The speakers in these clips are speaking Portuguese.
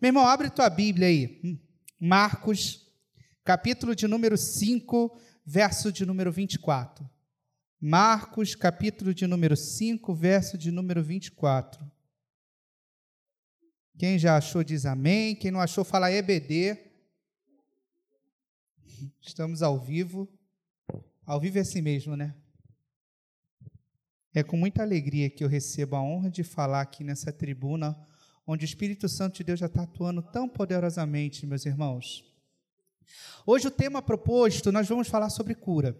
Meu irmão, abre tua Bíblia aí. Marcos, capítulo de número 5, verso de número 24. Marcos, capítulo de número 5, verso de número 24. Quem já achou diz amém, quem não achou fala EBD. Estamos ao vivo. Ao vivo é assim mesmo, né? É com muita alegria que eu recebo a honra de falar aqui nessa tribuna, onde o Espírito Santo de Deus já está atuando tão poderosamente, meus irmãos. Hoje o tema proposto, nós vamos falar sobre cura.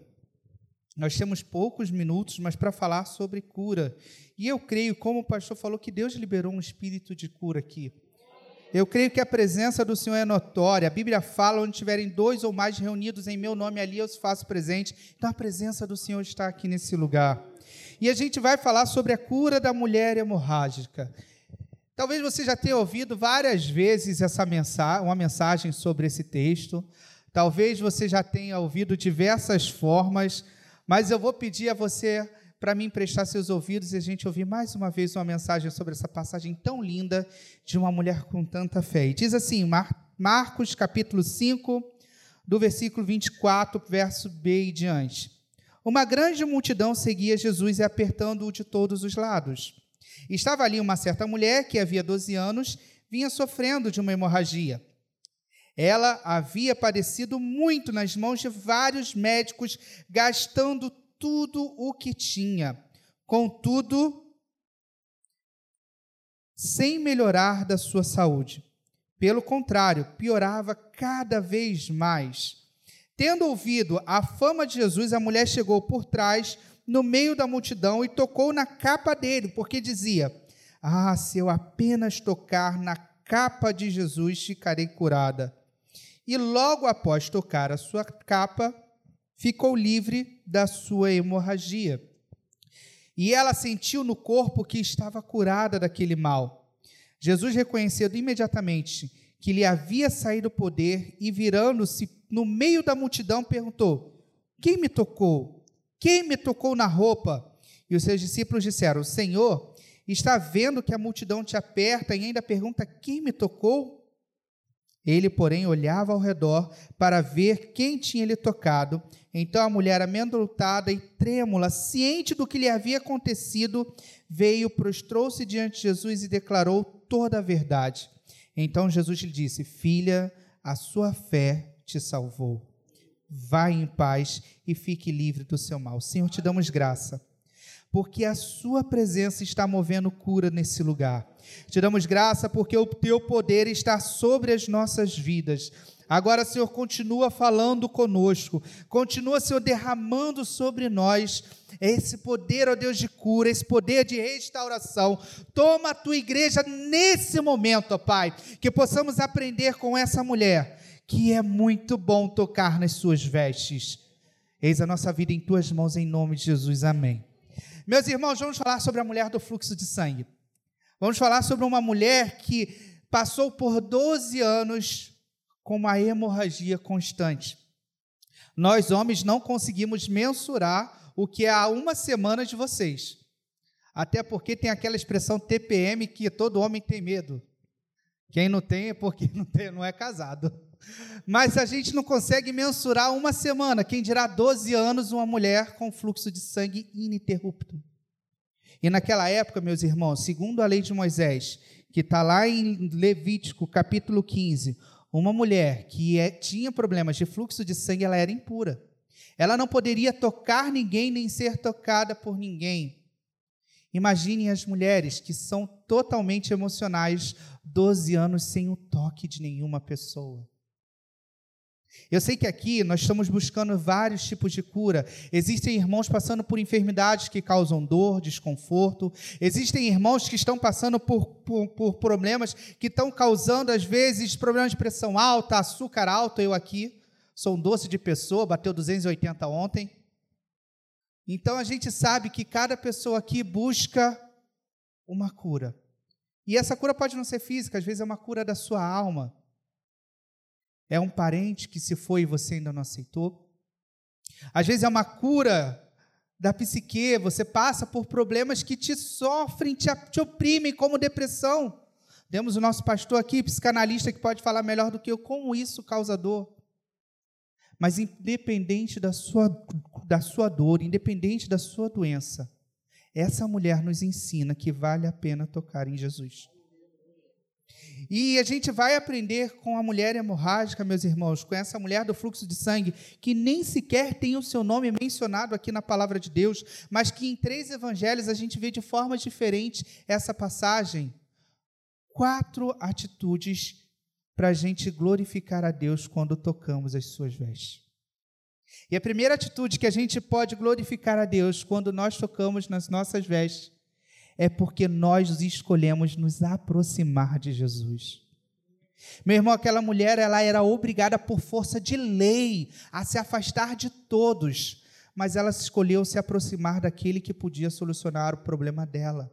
Nós temos poucos minutos, mas para falar sobre cura. E eu creio, como o pastor falou, que Deus liberou um espírito de cura aqui. Eu creio que a presença do Senhor é notória. A Bíblia fala: onde tiverem dois ou mais reunidos em meu nome, ali eu os faço presente. Então a presença do Senhor está aqui nesse lugar. E a gente vai falar sobre a cura da mulher hemorrágica. Talvez você já tenha ouvido várias vezes essa mensagem, uma mensagem sobre esse texto. Talvez você já tenha ouvido diversas formas, mas eu vou pedir a você para me emprestar seus ouvidos e a gente ouvir mais uma vez uma mensagem sobre essa passagem tão linda de uma mulher com tanta fé. E diz assim, Mar Marcos capítulo 5, do versículo 24, verso B e diante. Uma grande multidão seguia Jesus e apertando-o de todos os lados. Estava ali uma certa mulher que havia 12 anos vinha sofrendo de uma hemorragia. Ela havia padecido muito nas mãos de vários médicos, gastando tudo o que tinha. Contudo, sem melhorar da sua saúde. Pelo contrário, piorava cada vez mais. Tendo ouvido a fama de Jesus, a mulher chegou por trás, no meio da multidão, e tocou na capa dele, porque dizia: Ah, se eu apenas tocar na capa de Jesus, ficarei curada. E logo após tocar a sua capa, ficou livre da sua hemorragia. E ela sentiu no corpo que estava curada daquele mal. Jesus reconheceu imediatamente que lhe havia saído o poder e, virando-se no meio da multidão, perguntou: Quem me tocou? Quem me tocou na roupa? E os seus discípulos disseram: Senhor, está vendo que a multidão te aperta e ainda pergunta: Quem me tocou? Ele, porém, olhava ao redor para ver quem tinha lhe tocado. Então a mulher, amedrontada e trêmula, ciente do que lhe havia acontecido, veio, prostrou-se diante de Jesus e declarou toda a verdade. Então Jesus lhe disse: Filha, a sua fé te salvou. Vá em paz e fique livre do seu mal. Senhor, te damos graça, porque a sua presença está movendo cura nesse lugar. Te damos graça porque o teu poder está sobre as nossas vidas. Agora, Senhor, continua falando conosco, continua, Senhor, derramando sobre nós esse poder, ó Deus, de cura, esse poder de restauração. Toma a tua igreja nesse momento, ó Pai, que possamos aprender com essa mulher, que é muito bom tocar nas suas vestes. Eis a nossa vida em tuas mãos, em nome de Jesus. Amém. Meus irmãos, vamos falar sobre a mulher do fluxo de sangue. Vamos falar sobre uma mulher que passou por 12 anos com uma hemorragia constante. Nós, homens, não conseguimos mensurar o que é há uma semana de vocês. Até porque tem aquela expressão TPM que todo homem tem medo. Quem não tem é porque não, tem, não é casado. Mas a gente não consegue mensurar uma semana, quem dirá 12 anos, uma mulher com fluxo de sangue ininterrupto. E naquela época, meus irmãos, segundo a lei de Moisés, que está lá em Levítico capítulo 15, uma mulher que é, tinha problemas de fluxo de sangue, ela era impura. Ela não poderia tocar ninguém nem ser tocada por ninguém. Imaginem as mulheres que são totalmente emocionais, 12 anos sem o toque de nenhuma pessoa. Eu sei que aqui nós estamos buscando vários tipos de cura. Existem irmãos passando por enfermidades que causam dor, desconforto. Existem irmãos que estão passando por, por, por problemas que estão causando, às vezes, problemas de pressão alta, açúcar alto. Eu aqui sou um doce de pessoa, bateu 280 ontem. Então a gente sabe que cada pessoa aqui busca uma cura. E essa cura pode não ser física, às vezes é uma cura da sua alma. É um parente que se foi e você ainda não aceitou. Às vezes é uma cura da psique, você passa por problemas que te sofrem, te, te oprimem, como depressão. Temos o nosso pastor aqui, psicanalista, que pode falar melhor do que eu como isso causa dor. Mas independente da sua, da sua dor, independente da sua doença, essa mulher nos ensina que vale a pena tocar em Jesus. E a gente vai aprender com a mulher hemorrágica, meus irmãos, com essa mulher do fluxo de sangue, que nem sequer tem o seu nome mencionado aqui na palavra de Deus, mas que em três evangelhos a gente vê de forma diferente essa passagem. Quatro atitudes para a gente glorificar a Deus quando tocamos as suas vestes. E a primeira atitude que a gente pode glorificar a Deus quando nós tocamos nas nossas vestes é porque nós escolhemos nos aproximar de Jesus. Meu irmão, aquela mulher, ela era obrigada por força de lei a se afastar de todos, mas ela escolheu se aproximar daquele que podia solucionar o problema dela.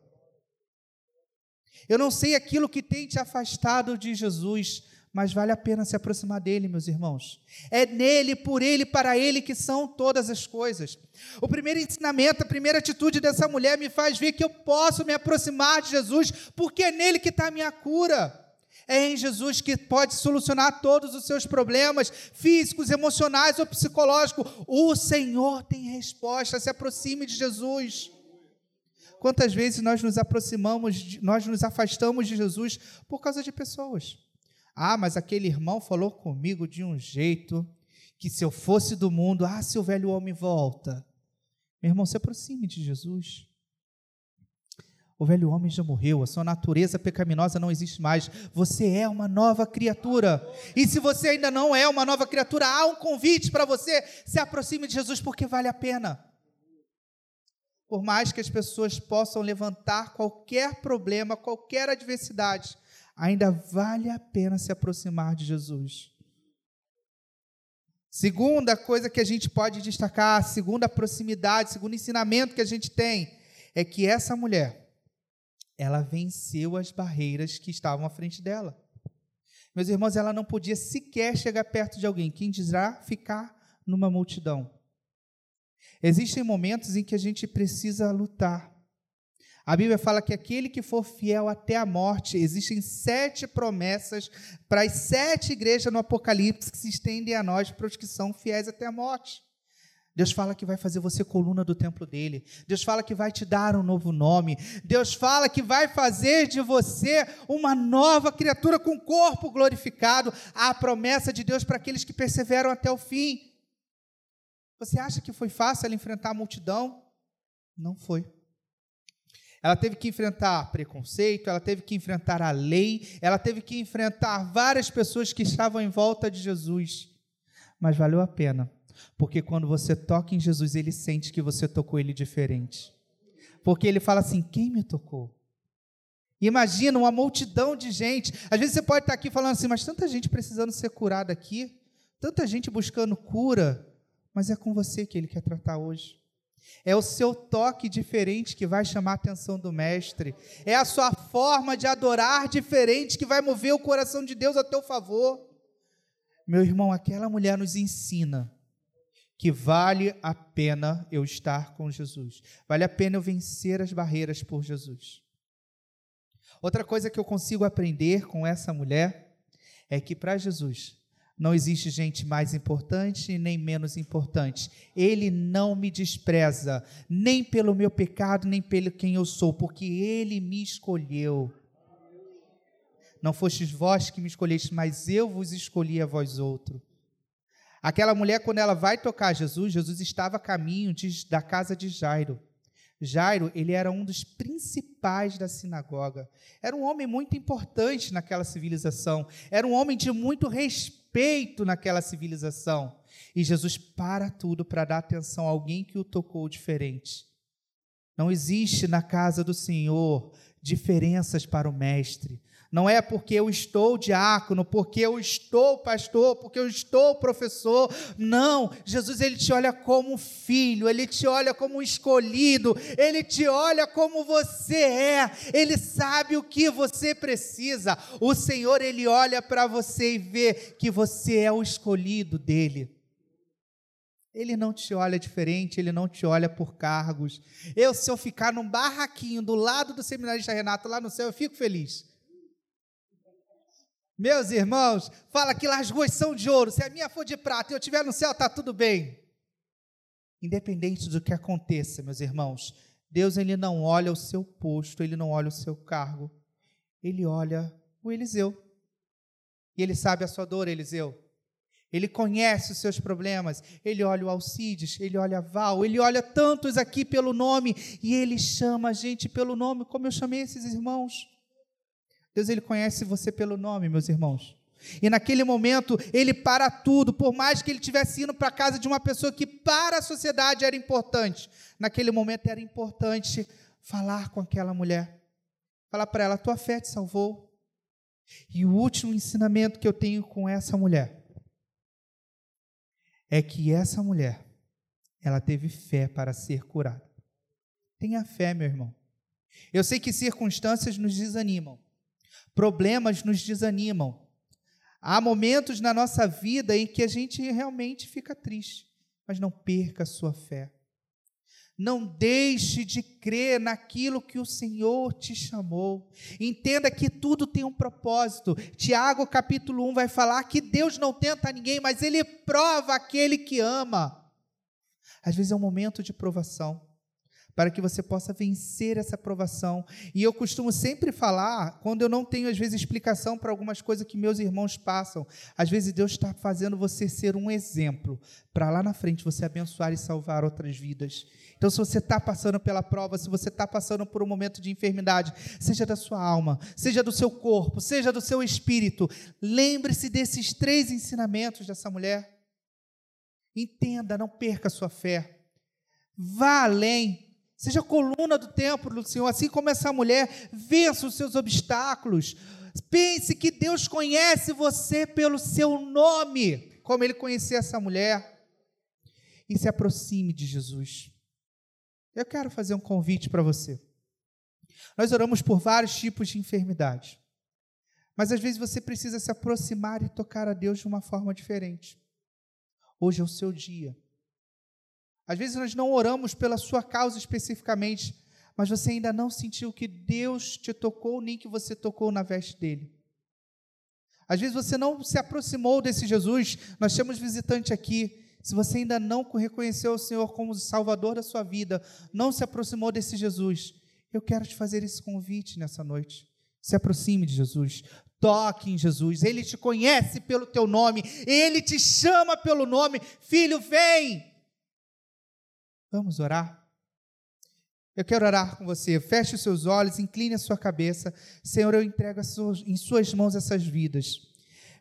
Eu não sei aquilo que tem te afastado de Jesus, mas vale a pena se aproximar dele, meus irmãos. É nele, por ele, para ele que são todas as coisas. O primeiro ensinamento, a primeira atitude dessa mulher me faz ver que eu posso me aproximar de Jesus, porque é nele que está a minha cura. É em Jesus que pode solucionar todos os seus problemas físicos, emocionais ou psicológicos. O Senhor tem resposta. Se aproxime de Jesus. Quantas vezes nós nos aproximamos, nós nos afastamos de Jesus por causa de pessoas? Ah, mas aquele irmão falou comigo de um jeito que se eu fosse do mundo, ah, se o velho homem volta. Meu irmão, se aproxime de Jesus. O velho homem já morreu, a sua natureza pecaminosa não existe mais. Você é uma nova criatura. E se você ainda não é uma nova criatura, há um convite para você. Se aproxime de Jesus porque vale a pena. Por mais que as pessoas possam levantar qualquer problema, qualquer adversidade, ainda vale a pena se aproximar de Jesus. Segunda coisa que a gente pode destacar, segunda proximidade, segundo ensinamento que a gente tem, é que essa mulher, ela venceu as barreiras que estavam à frente dela. Meus irmãos, ela não podia sequer chegar perto de alguém, quem dirá ficar numa multidão. Existem momentos em que a gente precisa lutar. A Bíblia fala que aquele que for fiel até a morte, existem sete promessas para as sete igrejas no Apocalipse que se estendem a nós, para os que são fiéis até a morte. Deus fala que vai fazer você coluna do templo dele. Deus fala que vai te dar um novo nome. Deus fala que vai fazer de você uma nova criatura com corpo glorificado. A promessa de Deus para aqueles que perseveram até o fim. Você acha que foi fácil ela enfrentar a multidão? Não foi. Ela teve que enfrentar preconceito, ela teve que enfrentar a lei, ela teve que enfrentar várias pessoas que estavam em volta de Jesus. Mas valeu a pena, porque quando você toca em Jesus, ele sente que você tocou ele diferente. Porque ele fala assim: quem me tocou? Imagina uma multidão de gente. Às vezes você pode estar aqui falando assim, mas tanta gente precisando ser curada aqui, tanta gente buscando cura, mas é com você que ele quer tratar hoje. É o seu toque diferente que vai chamar a atenção do mestre. É a sua forma de adorar diferente que vai mover o coração de Deus a teu favor. Meu irmão, aquela mulher nos ensina que vale a pena eu estar com Jesus. Vale a pena eu vencer as barreiras por Jesus. Outra coisa que eu consigo aprender com essa mulher é que para Jesus não existe gente mais importante nem menos importante. Ele não me despreza, nem pelo meu pecado, nem pelo quem eu sou, porque ele me escolheu. Não fostes vós que me escolheste, mas eu vos escolhi a vós outro. Aquela mulher, quando ela vai tocar Jesus, Jesus estava a caminho de, da casa de Jairo. Jairo, ele era um dos principais da sinagoga. Era um homem muito importante naquela civilização. Era um homem de muito respeito respeito naquela civilização. E Jesus para tudo para dar atenção a alguém que o tocou diferente. Não existe na casa do Senhor diferenças para o mestre. Não é porque eu estou diácono, porque eu estou pastor, porque eu estou professor. Não, Jesus ele te olha como filho, ele te olha como escolhido, ele te olha como você é. Ele sabe o que você precisa. O Senhor ele olha para você e vê que você é o escolhido dele. Ele não te olha diferente, ele não te olha por cargos. Eu, se eu ficar num barraquinho do lado do seminarista Renato lá no céu, eu fico feliz. Meus irmãos, fala que lá as ruas são de ouro. Se a minha for de prata e eu estiver no céu, está tudo bem. Independente do que aconteça, meus irmãos, Deus ele não olha o seu posto, ele não olha o seu cargo. Ele olha o Eliseu. E ele sabe a sua dor, Eliseu. Ele conhece os seus problemas. Ele olha o Alcides, ele olha a Val, ele olha tantos aqui pelo nome e ele chama a gente pelo nome, como eu chamei esses irmãos. Deus ele conhece você pelo nome, meus irmãos. E naquele momento ele para tudo, por mais que ele tivesse indo para a casa de uma pessoa que para a sociedade era importante. Naquele momento era importante falar com aquela mulher. Falar para ela: tua fé te salvou. E o último ensinamento que eu tenho com essa mulher é que essa mulher, ela teve fé para ser curada. Tenha fé, meu irmão. Eu sei que circunstâncias nos desanimam, problemas nos desanimam. Há momentos na nossa vida em que a gente realmente fica triste, mas não perca a sua fé. Não deixe de crer naquilo que o Senhor te chamou. Entenda que tudo tem um propósito. Tiago, capítulo 1, vai falar que Deus não tenta ninguém, mas Ele prova aquele que ama. Às vezes é um momento de provação para que você possa vencer essa provação. E eu costumo sempre falar, quando eu não tenho, às vezes, explicação para algumas coisas que meus irmãos passam, às vezes Deus está fazendo você ser um exemplo, para lá na frente você abençoar e salvar outras vidas. Então, se você está passando pela prova, se você está passando por um momento de enfermidade, seja da sua alma, seja do seu corpo, seja do seu espírito, lembre-se desses três ensinamentos dessa mulher. Entenda, não perca a sua fé. Vá além, Seja coluna do templo do Senhor, assim como essa mulher, vença os seus obstáculos. Pense que Deus conhece você pelo seu nome, como ele conhecia essa mulher. E se aproxime de Jesus. Eu quero fazer um convite para você. Nós oramos por vários tipos de enfermidade. Mas às vezes você precisa se aproximar e tocar a Deus de uma forma diferente. Hoje é o seu dia. Às vezes nós não oramos pela sua causa especificamente, mas você ainda não sentiu que Deus te tocou, nem que você tocou na veste dele. Às vezes você não se aproximou desse Jesus, nós temos visitante aqui. Se você ainda não reconheceu o Senhor como Salvador da sua vida, não se aproximou desse Jesus, eu quero te fazer esse convite nessa noite. Se aproxime de Jesus, toque em Jesus, Ele te conhece pelo teu nome, Ele te chama pelo nome, filho, vem, Vamos orar? Eu quero orar com você. Feche os seus olhos, incline a sua cabeça. Senhor, eu entrego em Suas mãos essas vidas.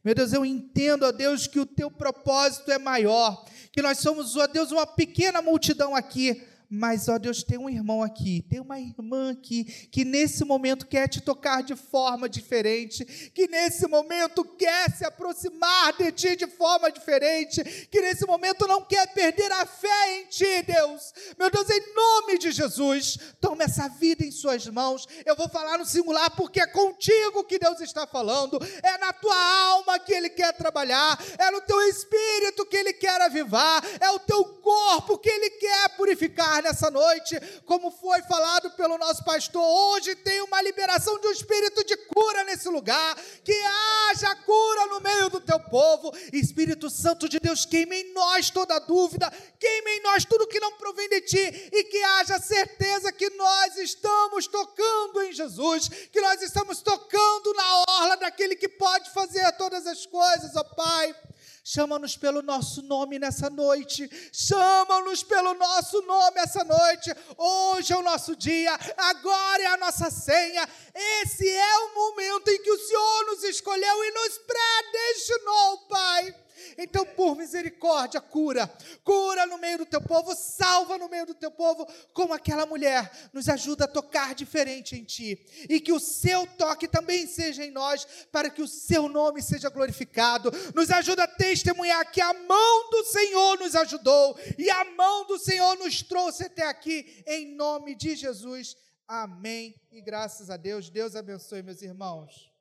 Meu Deus, eu entendo, ó Deus, que o teu propósito é maior, que nós somos, ó Deus, uma pequena multidão aqui, mas, ó Deus, tem um irmão aqui, tem uma irmã aqui, que nesse momento quer te tocar de forma diferente, que nesse momento quer se aproximar de ti de forma diferente, que nesse momento não quer perder a fé em ti, Deus. Meu Deus, em nome de Jesus, toma essa vida em suas mãos. Eu vou falar no singular porque é contigo que Deus está falando, é na tua alma que Ele quer trabalhar, é no teu espírito que Ele quer avivar, é o teu corpo que Ele quer purificar nessa noite, como foi falado pelo nosso pastor, hoje tem uma liberação de um espírito de cura nesse lugar, que haja cura no meio do teu povo. Espírito Santo de Deus, queime em nós toda dúvida, queime nós tudo que não provém de ti e que haja certeza que nós estamos tocando em Jesus, que nós estamos tocando na orla daquele que pode fazer todas as coisas, ó Pai. Chama-nos pelo nosso nome nessa noite. Chama-nos pelo nosso nome essa noite. Hoje é o nosso dia, agora é a nossa senha. Esse é o momento em que o Senhor nos escolheu e nos predestinou, Pai então, por misericórdia, cura. Cura no meio do teu povo, salva no meio do teu povo, como aquela mulher. Nos ajuda a tocar diferente em ti. E que o seu toque também seja em nós, para que o seu nome seja glorificado. Nos ajuda a testemunhar que a mão do Senhor nos ajudou e a mão do Senhor nos trouxe até aqui, em nome de Jesus. Amém. E graças a Deus. Deus abençoe, meus irmãos.